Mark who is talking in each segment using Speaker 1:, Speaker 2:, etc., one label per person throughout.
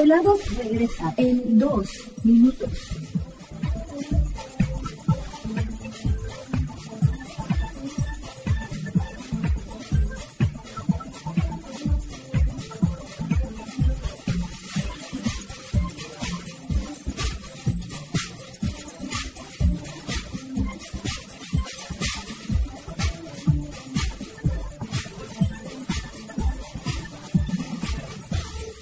Speaker 1: Desvelados regresan en 2 minutos.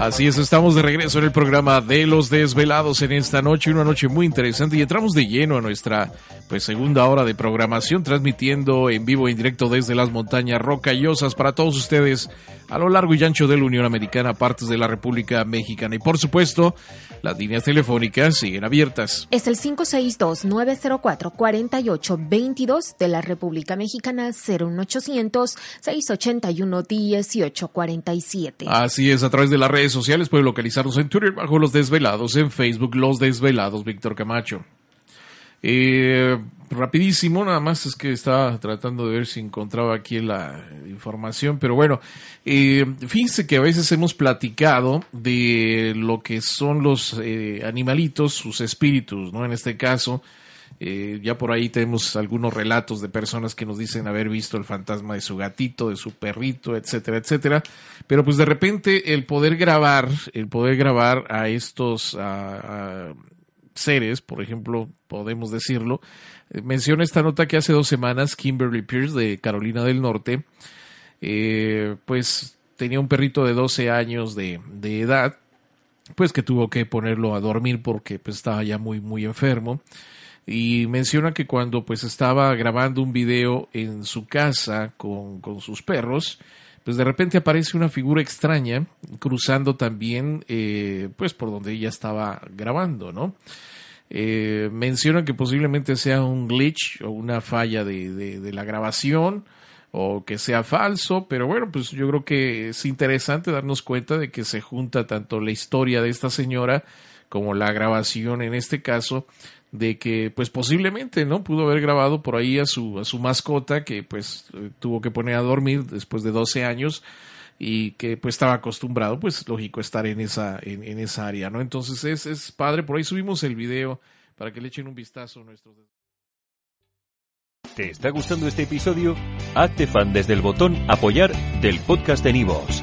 Speaker 2: Así es, estamos de regreso en el programa de los desvelados en esta noche, una noche muy interesante y entramos de lleno a nuestra pues segunda hora de programación transmitiendo en vivo e indirecto desde las montañas rocallosas para todos ustedes a lo largo y ancho de la Unión Americana, partes de la República Mexicana y por supuesto las líneas telefónicas siguen abiertas.
Speaker 3: Es el 562-904-4822 de la República Mexicana 01800-681-1847.
Speaker 2: Así es, a través de las sociales puede localizarnos en Twitter bajo Los Desvelados, en Facebook Los Desvelados, Víctor Camacho. Eh, rapidísimo, nada más es que estaba tratando de ver si encontraba aquí la información, pero bueno, eh, fíjense que a veces hemos platicado de lo que son los eh, animalitos, sus espíritus, ¿no? En este caso, eh, ya por ahí tenemos algunos relatos de personas que nos dicen haber visto el fantasma de su gatito, de su perrito, etcétera, etcétera. Pero pues de repente el poder grabar, el poder grabar a estos seres, por ejemplo, podemos decirlo. Eh, Menciona esta nota que hace dos semanas Kimberly Pierce de Carolina del Norte, eh, pues tenía un perrito de 12 años de, de edad, pues que tuvo que ponerlo a dormir porque pues estaba ya muy muy enfermo y menciona que cuando pues estaba grabando un video en su casa con, con sus perros pues de repente aparece una figura extraña cruzando también eh, pues por donde ella estaba grabando no eh, menciona que posiblemente sea un glitch o una falla de, de- de la grabación o que sea falso, pero bueno, pues yo creo que es interesante darnos cuenta de que se junta tanto la historia de esta señora como la grabación en este caso de que pues posiblemente no pudo haber grabado por ahí a su a su mascota que pues eh, tuvo que poner a dormir después de 12 años y que pues estaba acostumbrado pues lógico estar en esa en, en esa área no entonces es, es padre por ahí subimos el video para que le echen un vistazo a nuestros
Speaker 4: ¿Te está gustando este episodio? Hazte fan desde el botón Apoyar del podcast de Nivos.